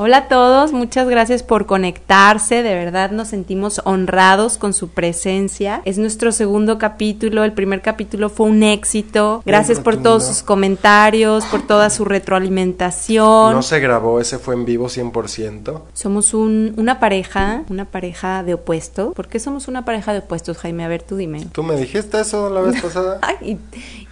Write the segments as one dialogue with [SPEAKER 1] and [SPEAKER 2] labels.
[SPEAKER 1] Hola a todos, muchas gracias por conectarse, de verdad nos sentimos honrados con su presencia. Es nuestro segundo capítulo, el primer capítulo fue un éxito. Gracias por todos sus comentarios, por toda su retroalimentación.
[SPEAKER 2] No se grabó, ese fue en vivo 100%.
[SPEAKER 1] Somos un, una pareja, una pareja de opuestos. ¿Por qué somos una pareja de opuestos, Jaime? A ver, tú dime.
[SPEAKER 2] ¿Tú me dijiste eso la vez pasada?
[SPEAKER 1] y,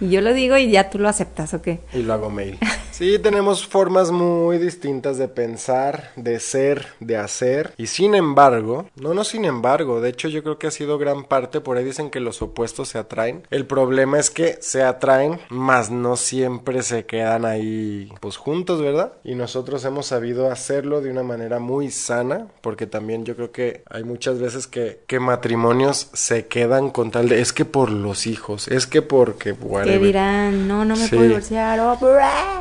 [SPEAKER 1] y yo lo digo y ya tú lo aceptas, ¿o qué?
[SPEAKER 2] Y lo hago mail. Sí, tenemos formas muy distintas de pensar, de ser, de hacer. Y sin embargo, no, no sin embargo, de hecho yo creo que ha sido gran parte, por ahí dicen que los opuestos se atraen. El problema es que se atraen, mas no siempre se quedan ahí pues juntos, ¿verdad? Y nosotros hemos sabido hacerlo de una manera muy sana, porque también yo creo que hay muchas veces que, que matrimonios se quedan con tal de, es que por los hijos, es que porque...
[SPEAKER 1] ¿Qué dirán? No, no me puedo divorciar. Oh,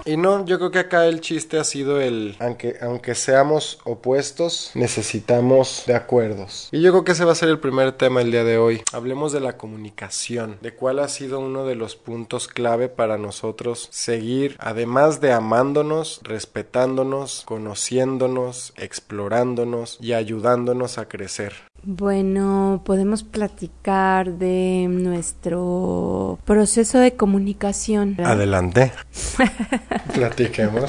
[SPEAKER 2] y no, yo creo que acá el chiste ha sido el, aunque, aunque seamos opuestos, necesitamos de acuerdos. Y yo creo que ese va a ser el primer tema el día de hoy. Hablemos de la comunicación, de cuál ha sido uno de los puntos clave para nosotros seguir, además de amándonos, respetándonos, conociéndonos, explorándonos y ayudándonos a crecer.
[SPEAKER 1] Bueno, podemos platicar de nuestro proceso de comunicación.
[SPEAKER 2] Adelante. Platiquemos.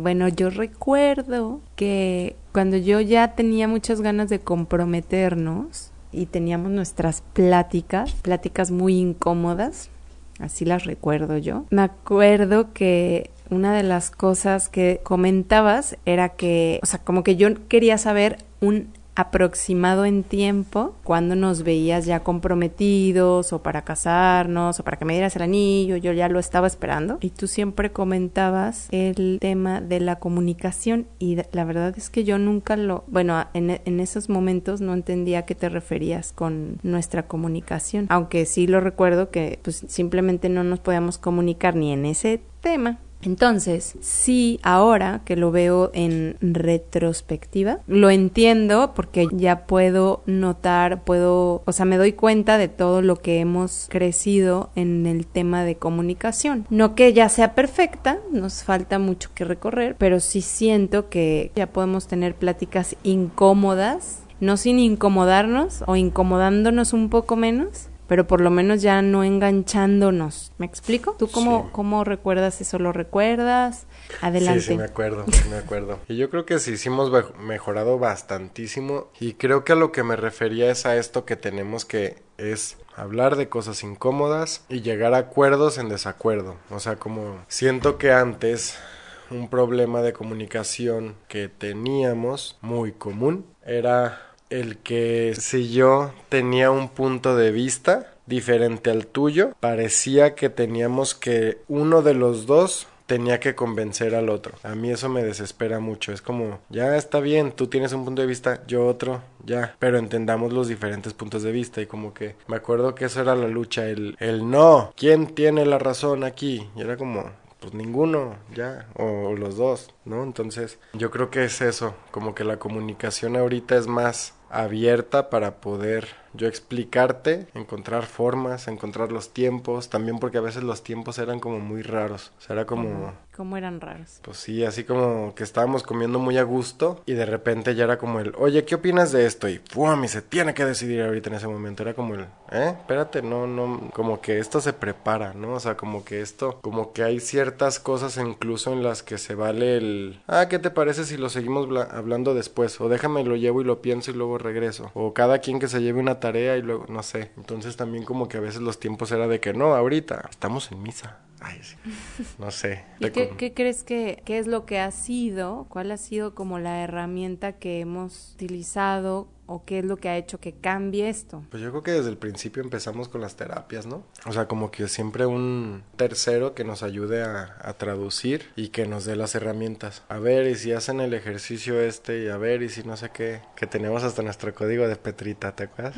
[SPEAKER 1] Bueno, yo recuerdo que cuando yo ya tenía muchas ganas de comprometernos y teníamos nuestras pláticas, pláticas muy incómodas, así las recuerdo yo, me acuerdo que una de las cosas que comentabas era que, o sea, como que yo quería saber un aproximado en tiempo cuando nos veías ya comprometidos o para casarnos o para que me dieras el anillo, yo ya lo estaba esperando. Y tú siempre comentabas el tema de la comunicación y la verdad es que yo nunca lo, bueno, en, esos momentos no entendía a qué te referías con nuestra comunicación, aunque sí lo recuerdo que pues simplemente no nos podíamos comunicar ni en ese tema entonces, sí, ahora que lo veo en retrospectiva, lo entiendo porque ya puedo notar, puedo, o sea, me doy cuenta de todo lo que hemos crecido en el tema de comunicación. No que ya sea perfecta, nos falta mucho que recorrer, pero sí siento que ya podemos tener pláticas incómodas, no sin incomodarnos o incomodándonos un poco menos, pero por lo menos ya no enganchándonos. ¿Me explico? ¿Tú cómo, cómo recuerdas eso? ¿Lo recuerdas? Adelante.
[SPEAKER 2] Sí, sí, me acuerdo, me acuerdo. Y yo creo que sí hicimos mejorado bastantísimo y creo que a lo que me refería es a esto que tenemos que es hablar de cosas incómodas y llegar a acuerdos en desacuerdo. O sea, como siento que antes un problema de comunicación que teníamos muy común era el que si yo tenía un punto de vista diferente al tuyo, parecía que teníamos que uno de los dos tenía que convencer al otro. A mí eso me desespera mucho. Es como, ya está bien, tú tienes un punto de vista, yo otro, ya. Pero entendamos los diferentes puntos de vista y como que me acuerdo que eso era la lucha, el, el no, ¿quién tiene la razón aquí? Y era como, pues ninguno, ya, o los dos, ¿no? Entonces, yo creo que es eso, como que la comunicación ahorita es más abierta para poder yo explicarte, encontrar formas, encontrar los tiempos, también porque a veces los tiempos eran como muy raros, o sea, era como...
[SPEAKER 1] ¿Cómo eran raros?
[SPEAKER 2] Pues sí, así como que estábamos comiendo muy a gusto y de repente ya era como el, oye, ¿qué opinas de esto? Y. Y se tiene que decidir ahorita en ese momento, era como el, ¿eh? Espérate, no, no, como que esto se prepara, ¿no? O sea, como que esto, como que hay ciertas cosas incluso en las que se vale el, ah, ¿qué te parece si lo seguimos hablando después? O déjame lo llevo y lo pienso y luego regreso. O cada quien que se lleve una tarea y luego, no sé. Entonces también como que a veces los tiempos era de que no, ahorita estamos en misa. Ay, sí. No sé.
[SPEAKER 1] ¿Y qué, qué, crees que qué es lo que ha sido? ¿Cuál ha sido como la herramienta que hemos utilizado o qué es lo que ha hecho que cambie esto?
[SPEAKER 2] Pues yo creo que desde el principio empezamos con las terapias, ¿no? O sea, como que siempre un tercero que nos ayude a, traducir y que nos dé las herramientas. A ver, y si hacen el ejercicio este, y a ver, y si no sé qué, que tenemos hasta nuestro código de Petrita, ¿te acuerdas?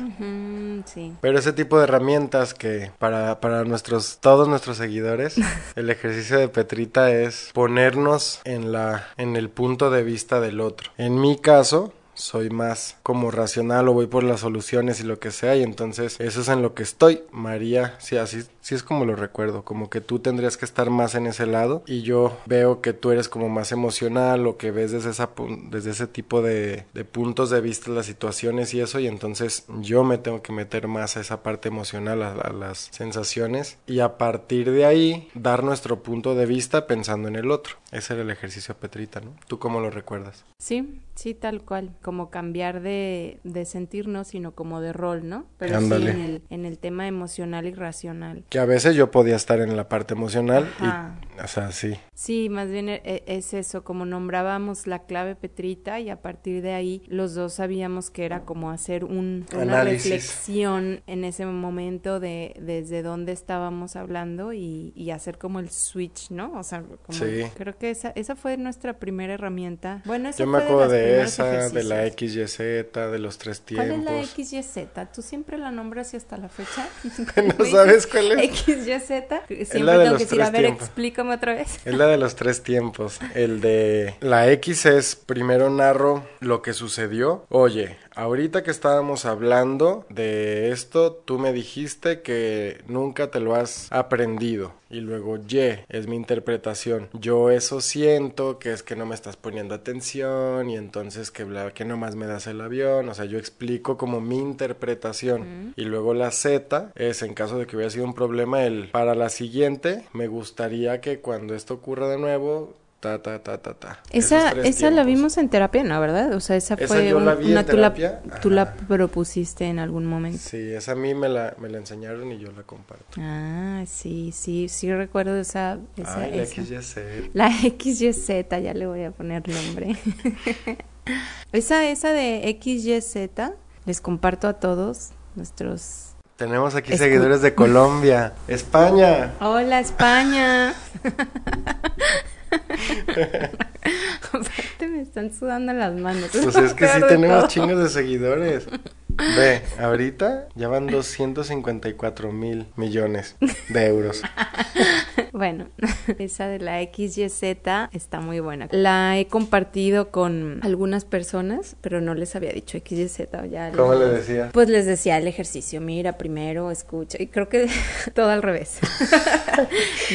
[SPEAKER 1] sí.
[SPEAKER 2] Pero ese tipo de herramientas que para, para nuestros, todos nuestros seguidores, el ejercicio de Petrita es ponernos en la, en el punto de vista del otro. En mi caso, soy más como racional o voy por las soluciones y lo que sea y entonces eso es en lo que estoy. María, sí, así sí es como lo recuerdo, como que tú tendrías que estar más en ese lado y yo veo que tú eres como más emocional o que ves desde, esa, desde ese tipo de, puntos de vista las situaciones y eso y entonces yo me tengo que meter más a esa parte emocional, a, las sensaciones y a partir de ahí dar nuestro punto de vista pensando en el otro. Ese era el ejercicio Petrita, ¿no? ¿Tú cómo lo recuerdas?
[SPEAKER 1] Sí, sí, tal cual, cambiar de, de sentirnos, sino como de rol, ¿no? Pero sí en el, en el tema emocional y racional.
[SPEAKER 2] Que a veces yo podía estar en la parte emocional y, o sea, sí.
[SPEAKER 1] Sí, más bien e, es eso, como nombrábamos la clave Petrita y a partir de ahí los dos sabíamos que era como hacer un, una reflexión en ese momento de desde dónde estábamos hablando y, y hacer como el switch, ¿no? O sea, como
[SPEAKER 2] Sí.
[SPEAKER 1] creo que esa, esa fue nuestra primera herramienta. Bueno, esa
[SPEAKER 2] Yo me acuerdo de esa, de la
[SPEAKER 1] ejercicios.
[SPEAKER 2] XYZ, de los tres
[SPEAKER 1] ¿Cuál es
[SPEAKER 2] tiempos.
[SPEAKER 1] la XYZ? ¿Tú siempre la nombras y hasta la fecha?
[SPEAKER 2] ¿No sabes cuál es?
[SPEAKER 1] XYZ. Siempre
[SPEAKER 2] la de
[SPEAKER 1] tengo
[SPEAKER 2] los
[SPEAKER 1] que decir, a ver,
[SPEAKER 2] tiempos.
[SPEAKER 1] explícame otra vez.
[SPEAKER 2] Es la de los tres tiempos. El de la X es primero narro lo que sucedió. Oye, ahorita que estábamos hablando de esto, tú me dijiste que nunca te lo has aprendido. Y luego Y es mi interpretación. Yo eso siento que es que no me estás poniendo atención y entonces que bla, que nomás me das el avión. O sea, yo explico como mi interpretación. Y luego la Z es en caso de que hubiera sido un problema el para la siguiente me gustaría que cuando esto ocurra de nuevo ta ta ta ta ta.
[SPEAKER 1] Esa, esa la vimos en terapia, ¿no? ¿Verdad? O sea, esa
[SPEAKER 2] Esa
[SPEAKER 1] fue
[SPEAKER 2] yo la
[SPEAKER 1] un-
[SPEAKER 2] vi en
[SPEAKER 1] una, tú, la, tú propusiste en algún momento.
[SPEAKER 2] Sí, esa a mí me la, me la enseñaron y yo la comparto.
[SPEAKER 1] Ah, sí, sí, sí recuerdo esa. esa,
[SPEAKER 2] Ay, la
[SPEAKER 1] esa.
[SPEAKER 2] XYZ.
[SPEAKER 1] La XYZ, ya le voy a poner nombre. esa, esa de XYZ, les comparto a todos nuestros...
[SPEAKER 2] Tenemos aquí
[SPEAKER 1] Escu-
[SPEAKER 2] seguidores de Colombia, España.
[SPEAKER 1] Hola España. Aparte me están sudando las manos.
[SPEAKER 2] Pues es que sí tenemos
[SPEAKER 1] todo.
[SPEAKER 2] chingos de seguidores. Ve, ahorita ya van 254 mil millones de euros.
[SPEAKER 1] Bueno, esa de la XYZ está muy buena. La he compartido con algunas personas, pero no les había dicho XYZ. Ya
[SPEAKER 2] ¿Cómo le
[SPEAKER 1] les-
[SPEAKER 2] decía?
[SPEAKER 1] Pues les decía el ejercicio, mira primero, escucha, y creo que todo al revés.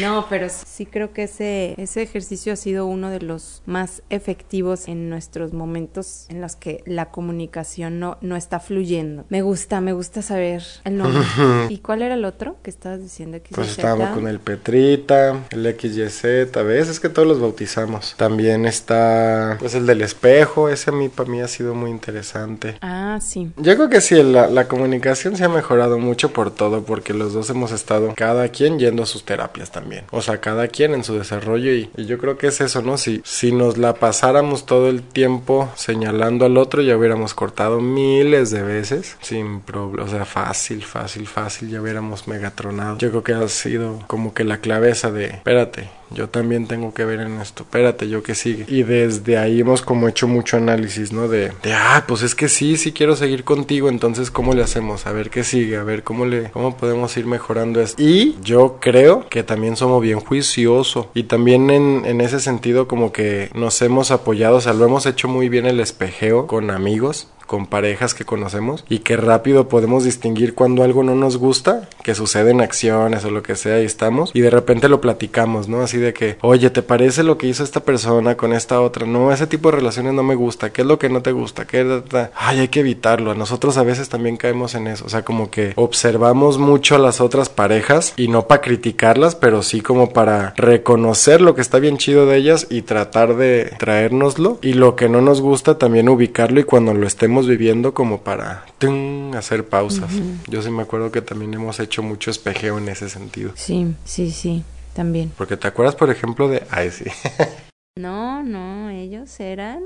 [SPEAKER 1] no, pero sí creo que ese, ese ejercicio ha sido uno de los más efectivos en nuestros momentos en los que la comunicación no, no está fluyendo. Me gusta, me gusta saber el nombre. ¿Y cuál era el otro que estabas diciendo? XYZ?
[SPEAKER 2] Pues estábamos con el Petrita, el XYZ, ¿ves? Es que todos los bautizamos. También está, pues el del espejo, ese a mí, para mí ha sido muy interesante.
[SPEAKER 1] Ah, sí.
[SPEAKER 2] Yo creo que sí, la, la comunicación se ha mejorado mucho por todo, porque los dos hemos estado cada quien yendo a sus terapias también. O sea, cada quien en su desarrollo y, y yo creo que es eso, ¿no? Si, si nos la pasáramos todo el tiempo señalando al otro, ya hubiéramos cortado miles de veces sin problema. O sea, fácil, fácil, fácil, ya hubiéramos megatronado. Yo creo que ha sido como que la clave esa de, espérate, yo también tengo que ver en esto, espérate, yo que sigue. Y desde ahí hemos como hecho mucho análisis, ¿no? De, de, ah, pues es que sí, sí quiero seguir contigo, entonces ¿cómo le hacemos? A ver qué sigue, a ver cómo le, cómo podemos ir mejorando esto. Y yo creo que también somos bien juiciosos y también en, en ese sentido como que nos hemos apoyado, o sea, lo hemos hecho muy bien el espejeo con amigos con parejas que conocemos y que rápido podemos distinguir cuando algo no nos gusta, que sucede en acciones o lo que sea y estamos y de repente lo platicamos, ¿no? Así de que, oye, ¿te parece lo que hizo esta persona con esta otra? No, ese tipo de relaciones no me gusta, ¿qué es lo que no te gusta? ¿Qué? Ay, hay que evitarlo. Nosotros a veces también caemos en eso, o sea, como que observamos mucho a las otras parejas y no para criticarlas, pero sí como para reconocer lo que está bien chido de ellas y tratar de traérnoslo y lo que no nos gusta también ubicarlo y cuando lo estemos viviendo como para ¡tum! hacer pausas. Yo sí me acuerdo que también hemos hecho mucho espejeo en ese sentido.
[SPEAKER 1] Sí, sí, sí, también.
[SPEAKER 2] Porque te acuerdas, por ejemplo, de... Ay, sí.
[SPEAKER 1] No, no, ellos eran...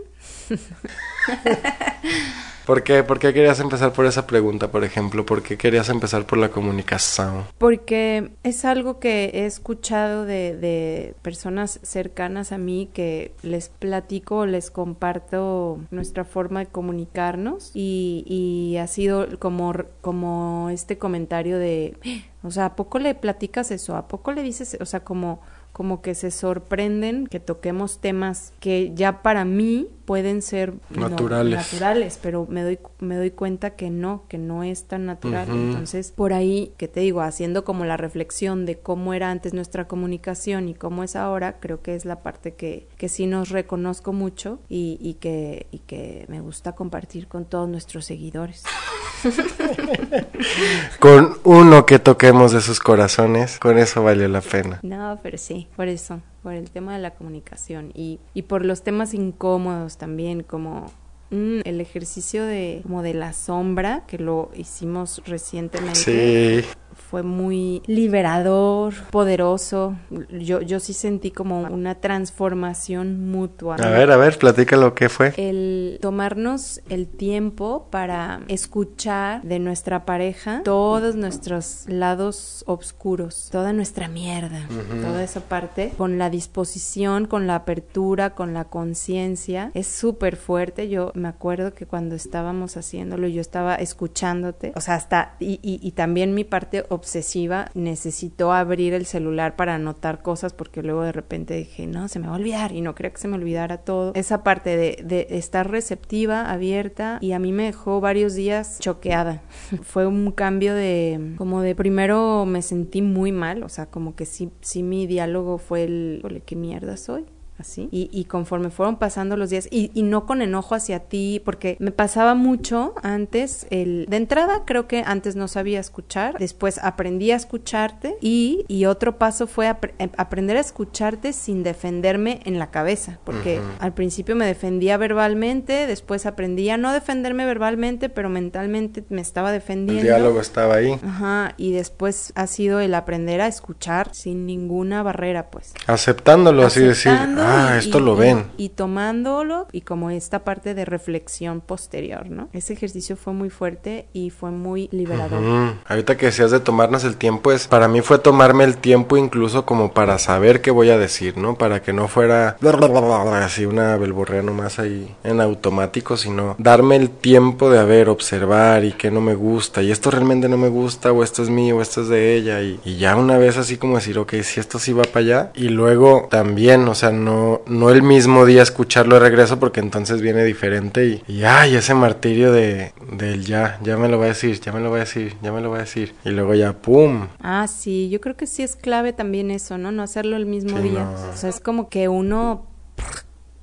[SPEAKER 2] ¿Por qué? ¿Por qué querías empezar por esa pregunta, por ejemplo? ¿Por qué querías empezar por la comunicación?
[SPEAKER 1] Porque es algo que he escuchado de, de personas cercanas a mí que les platico, les comparto nuestra forma de comunicarnos y, y ha sido como, como este comentario de, o sea, ¿a poco le platicas eso? ¿A poco le dices? O sea, como como que se sorprenden que toquemos temas que ya para mí pueden ser
[SPEAKER 2] naturales.
[SPEAKER 1] naturales, pero me doy me doy cuenta que no, que no es tan natural. Entonces, por ahí, que te digo, haciendo como la reflexión de cómo era antes nuestra comunicación y cómo es ahora, creo que es la parte que, que sí nos reconozco mucho y, y que, y que me gusta compartir con todos nuestros seguidores.
[SPEAKER 2] con uno que toquemos de sus corazones, con eso vale la pena.
[SPEAKER 1] No, pero sí, por eso por el tema de la comunicación y, y por los temas incómodos también, como mm, el ejercicio de como de la sombra que lo hicimos recientemente.
[SPEAKER 2] Sí
[SPEAKER 1] fue muy liberador, poderoso. Yo, yo sí sentí como una transformación mutua.
[SPEAKER 2] A ver, a ver, platica lo que fue.
[SPEAKER 1] El tomarnos el tiempo para escuchar de nuestra pareja todos nuestros lados oscuros, toda nuestra mierda, toda esa parte, con la disposición, con la apertura, con la conciencia. Es súper fuerte. Yo me acuerdo que cuando estábamos haciéndolo, yo estaba escuchándote, o sea, hasta, y, y, y también mi parte obsesiva, necesitó abrir el celular para anotar cosas porque luego de repente dije, no, se me va a olvidar y no creo que se me olvidara todo. Esa parte de, de estar receptiva, abierta y a mí me dejó varios días choqueada. Fue un cambio de, como de primero me sentí muy mal, o sea, como que sí, sí mi diálogo fue el, qué mierda soy así. Y, y, conforme fueron pasando los días, y, y, no con enojo hacia ti, porque me pasaba mucho antes, el, de entrada creo que antes no sabía escuchar, después aprendí a escucharte y, y otro paso fue ap eh, aprender a escucharte sin defenderme en la cabeza, porque uh -huh. al principio me defendía verbalmente, después aprendí a no defenderme verbalmente, pero mentalmente me estaba defendiendo.
[SPEAKER 2] El diálogo estaba ahí.
[SPEAKER 1] Ajá, y después ha sido el aprender a escuchar sin ninguna barrera, pues.
[SPEAKER 2] Aceptándolo, así decir Ah, esto
[SPEAKER 1] y,
[SPEAKER 2] lo ven.
[SPEAKER 1] Y, y, tomándolo y como esta parte de reflexión posterior, ¿no? Ese ejercicio fue muy fuerte y fue muy liberador.
[SPEAKER 2] Uh -huh. Ahorita que decías de tomarnos el tiempo, es para mí fue tomarme el tiempo incluso como para saber qué voy a decir, ¿no? Para que no fuera así una belborrea nomás ahí en automático, sino darme el tiempo de a ver, observar y qué no me gusta y esto realmente no me gusta o esto es mío o esto es de ella y, y ya una vez así como decir, ok, si esto sí va para allá y luego también, o sea, no, no el mismo día escucharlo de regreso porque entonces viene diferente y, y ay, ese martirio de del ya, ya me lo va a decir, ya me lo va a decir, ya me lo va a decir y luego ya pum.
[SPEAKER 1] Ah, sí, yo creo que sí es clave también eso, ¿no? No hacerlo el mismo sí, día. No. O sea, es como que uno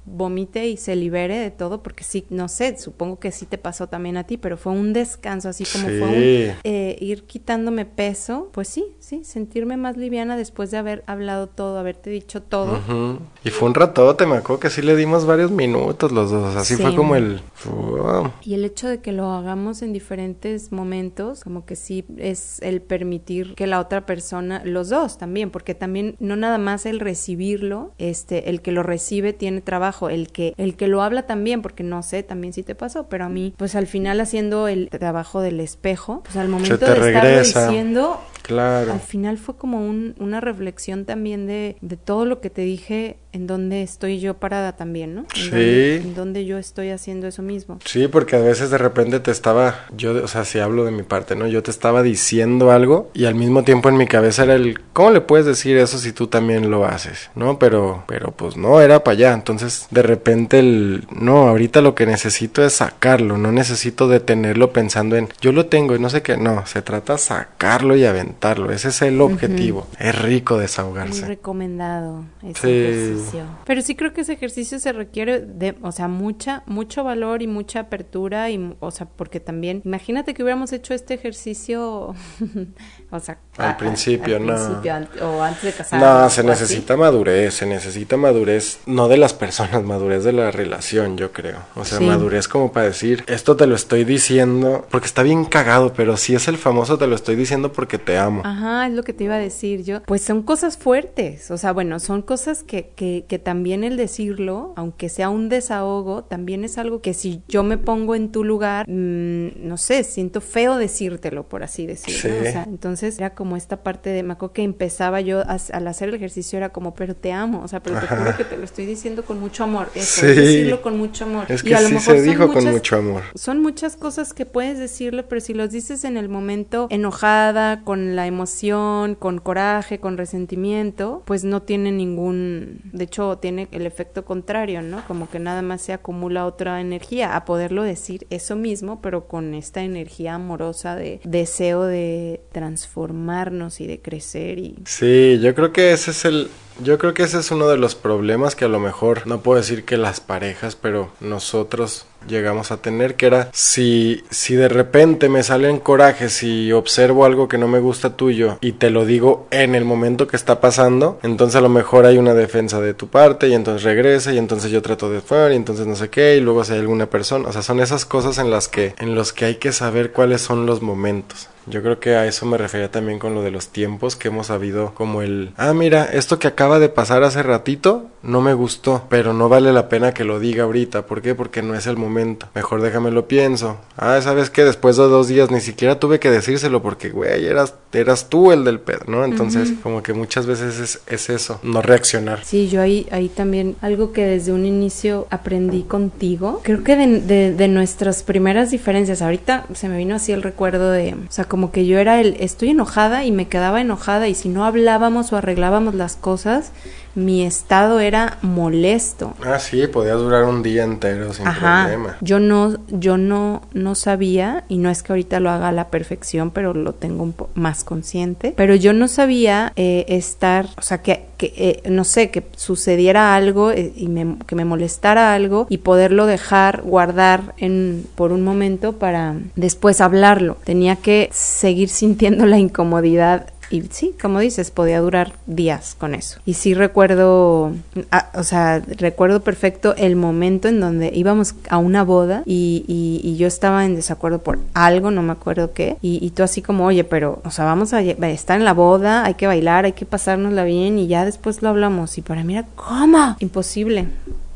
[SPEAKER 1] vomite y se libere de todo, porque sí, no sé, supongo que sí te pasó también a ti, pero fue un descanso, así como
[SPEAKER 2] sí.
[SPEAKER 1] fue un, eh, ir quitándome peso, pues sí, sí, sentirme más liviana después de haber hablado todo, haberte dicho todo.
[SPEAKER 2] Uh -huh. Y fue un ratote, me acuerdo que sí le dimos varios minutos los dos, así sí. fue como el... Wow.
[SPEAKER 1] Y el hecho de que lo hagamos en diferentes momentos, como que sí es el permitir que la otra persona, los dos también, porque también no nada más el recibirlo, este, el que lo recibe tiene trabajo, el que el que lo habla también, porque no sé también si te pasó, pero a mí, pues al final haciendo el trabajo del espejo, pues al momento de
[SPEAKER 2] regresa.
[SPEAKER 1] estarlo diciendo,
[SPEAKER 2] Claro.
[SPEAKER 1] Al final fue como un, una reflexión también de, de, todo lo que te dije, en dónde estoy yo parada también, ¿no? En
[SPEAKER 2] sí.
[SPEAKER 1] Dónde, en dónde yo estoy haciendo eso mismo.
[SPEAKER 2] Sí, porque a veces de repente te estaba, yo, o sea, si hablo de mi parte, ¿no? Yo te estaba diciendo algo y al mismo tiempo en mi cabeza era el, ¿cómo le puedes decir eso si tú también lo haces? ¿No? Pero, pero pues no, era para allá. Entonces, de repente el, no, ahorita lo que necesito es sacarlo, no necesito detenerlo pensando en, yo lo tengo y no sé qué, no, se trata de sacarlo y aventarlo. Ese es el objetivo. Uh -huh. Es rico desahogarse.
[SPEAKER 1] Muy recomendado ese sí. Pero sí creo que ese ejercicio se requiere de, o sea, mucha, mucho valor y mucha apertura y, o sea, porque también, imagínate que hubiéramos hecho este ejercicio, o sea,
[SPEAKER 2] al
[SPEAKER 1] a,
[SPEAKER 2] principio,
[SPEAKER 1] al
[SPEAKER 2] no.
[SPEAKER 1] Principio, o antes de casarnos.
[SPEAKER 2] No, se necesita así. madurez, se necesita madurez, no de las personas, madurez de la relación, yo creo. O sea, sí. madurez como para decir, esto te lo estoy diciendo, porque está bien cagado, pero si es el famoso te lo estoy diciendo porque te amo.
[SPEAKER 1] Ajá, es lo que te iba a decir yo. Pues son cosas fuertes, o sea, bueno, son cosas que, que que, también el decirlo, aunque sea un desahogo, también es algo que si yo me pongo en tu lugar, mm, no sé, siento feo decírtelo, por así decirlo. O sea, entonces era como esta parte de, me acuerdo que empezaba yo al hacer el ejercicio era como, pero te amo, o sea, pero te juro que te lo estoy diciendo con mucho amor. Eso, sí. decirlo con mucho amor.
[SPEAKER 2] Es que sí se dijo con mucho amor.
[SPEAKER 1] Son muchas cosas que puedes decirle, pero si los dices en el momento enojada, con la emoción, con coraje, con resentimiento, pues no tiene ningún, de hecho tiene el efecto contrario, ¿no? Como que nada más se acumula otra energía a poderlo decir eso mismo, pero con esta energía amorosa de deseo de transformarnos y de crecer y
[SPEAKER 2] Sí, yo creo que ese es el yo creo que ese es uno de los problemas que a lo mejor no puedo decir que las parejas, pero nosotros llegamos a tener, que era si, si de repente me salen corajes y observo algo que no me gusta tuyo y te lo digo en el momento que está pasando, entonces a lo mejor hay una defensa de tu parte y entonces regresa y entonces yo trato de fuera y entonces no sé qué y luego si hay alguna persona, o sea, son esas cosas en las que en los que hay que saber cuáles son los momentos. Yo creo que a eso me refería también con lo de los tiempos que hemos sabido como el, ah, mira, esto que acaba de pasar hace ratito no me gustó, pero no vale la pena que lo diga ahorita. ¿Por qué? Porque no es el momento. Mejor déjame lo pienso. Ah, ¿sabes qué? Después de dos días ni siquiera tuve que decírselo porque, güey, eras, eras tú el del pedo, ¿no? Entonces, como que muchas veces es, es, eso, no reaccionar.
[SPEAKER 1] Sí, yo ahí, ahí también, algo que desde un inicio aprendí contigo, creo que de, de, de nuestras primeras diferencias, ahorita se me vino así el recuerdo de, o sea, como que yo era el estoy enojada y me quedaba enojada y si no hablábamos o arreglábamos las cosas, mi estado era molesto.
[SPEAKER 2] Ah, sí, podía durar un día entero sin problema.
[SPEAKER 1] Yo no, yo no, no sabía, y no es que ahorita lo haga a la perfección, pero lo tengo un poco más consciente, pero yo no sabía eh, estar, o sea, que, que eh, no sé, que sucediera algo eh, y me, que me molestara algo y poderlo dejar guardar en, por un momento para después hablarlo. Tenía que seguir sintiendo la incomodidad y sí, como dices, podía durar días con eso. Y sí recuerdo, ah, o sea, recuerdo perfecto el momento en donde íbamos a una boda y, y, yo estaba en desacuerdo por algo, no me acuerdo qué, y, tú así como, oye, pero, o sea, vamos a estar en la boda, hay que bailar, hay que pasárnosla bien y ya después lo hablamos. Y para mí era, ¿cómo? Imposible.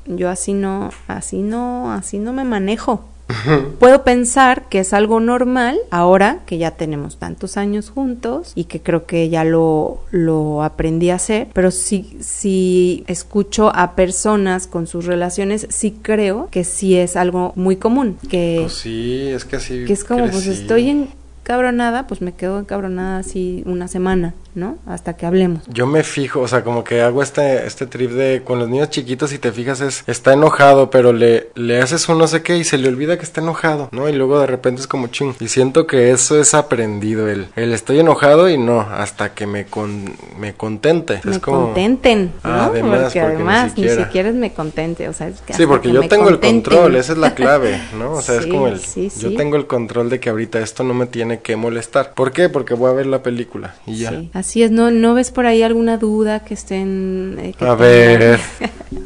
[SPEAKER 1] Yo así no, así no, así no me manejo. Puedo pensar que es algo normal ahora que ya tenemos tantos años juntos y que creo que ya lo, lo aprendí a hacer, pero si, si escucho a personas con sus relaciones, sí creo que sí es algo muy común. Que,
[SPEAKER 2] pues sí, es que así.
[SPEAKER 1] Que es como, pues estoy en cabronada, pues me quedo encabronada así una semana, ¿no? Hasta que hablemos.
[SPEAKER 2] Yo me fijo, o sea, como que hago este, este trip de con los niños chiquitos, si te fijas, es está enojado, pero le, le haces un no sé qué y se le olvida que está enojado, ¿no? Y luego de repente es como ching. Y siento que eso es aprendido, el, el estoy enojado y no, hasta que me, con, me contente.
[SPEAKER 1] Me
[SPEAKER 2] es como,
[SPEAKER 1] contenten, ¿no?
[SPEAKER 2] Además,
[SPEAKER 1] porque, además ni siquiera... es me contente, o sea, es que
[SPEAKER 2] Sí, porque yo tengo el control, esa es la clave, ¿no? O sea, es como el, yo tengo el control de que ahorita esto no me tiene que molestar. ¿Por qué? Porque voy a ver la película y ya.
[SPEAKER 1] Así es, ¿no, no ves por ahí alguna duda que estén... Eh,
[SPEAKER 2] a ver,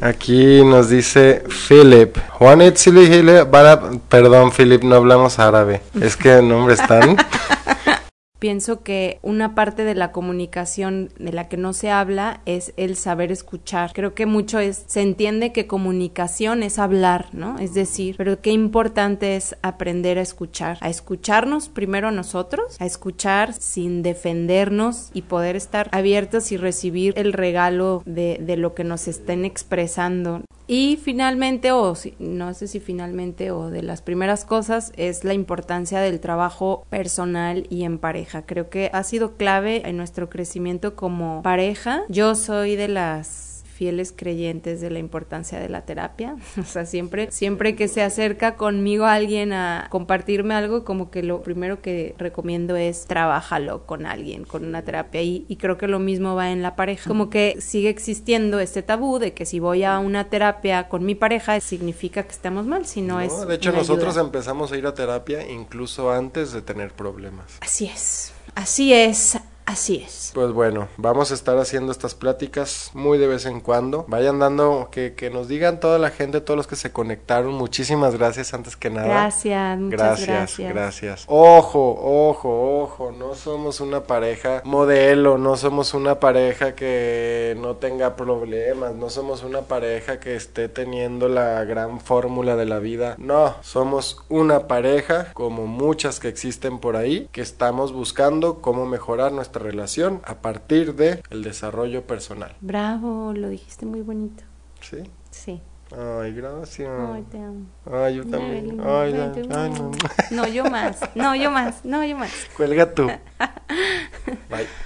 [SPEAKER 2] aquí nos dice Philip. Juan Perdón, Philip, no hablamos árabe. Es que el nombre están...
[SPEAKER 1] Pienso que una parte de la comunicación de la que no se habla es el saber escuchar. Creo que mucho es, se entiende que comunicación es hablar, ¿no? Es decir, pero qué importante es aprender a escuchar, a escucharnos primero nosotros, a escuchar sin defendernos y poder estar abiertos y recibir el regalo de, de lo que nos estén expresando. Y finalmente, o no sé si finalmente, o de las primeras cosas, es la importancia del trabajo personal y en pareja. Creo que ha sido clave en nuestro crecimiento como pareja. Yo soy de las fieles creyentes de la importancia de la terapia. O sea, siempre, siempre que se acerca conmigo alguien a compartirme algo, como que lo primero que recomiendo es trabájalo con alguien, con una terapia. Y, y creo que lo mismo va en la pareja. Como que sigue existiendo este tabú de que si voy a una terapia con mi pareja significa que estamos mal, si no, es.
[SPEAKER 2] De hecho, nosotros empezamos a ir a terapia incluso antes de tener problemas.
[SPEAKER 1] Así es. Así es.
[SPEAKER 3] Así es.
[SPEAKER 2] Pues bueno, vamos a estar haciendo estas pláticas muy de vez en cuando. Vayan dando, que, que nos digan toda la gente, todos los que se conectaron. Muchísimas gracias antes que nada.
[SPEAKER 1] Gracias, muchas
[SPEAKER 2] Gracias,
[SPEAKER 1] gracias.
[SPEAKER 2] gracias. Ojo, ojo, ojo, no somos una pareja modelo, no somos una pareja que no tenga problemas, no somos una pareja que esté teniendo la gran fórmula de la vida. No, somos una pareja como muchas que existen por ahí que estamos buscando cómo mejorar nuestra relación a partir de el desarrollo personal.
[SPEAKER 1] Bravo, lo dijiste muy bonito.
[SPEAKER 2] ¿Sí?
[SPEAKER 1] Sí.
[SPEAKER 2] Ay, gracias.
[SPEAKER 1] Ay, te amo.
[SPEAKER 2] Ay, yo también. Ay,
[SPEAKER 1] ay,
[SPEAKER 2] ay, no.
[SPEAKER 1] No, yo más. No, yo más. No, yo más.
[SPEAKER 2] Cuelga tú.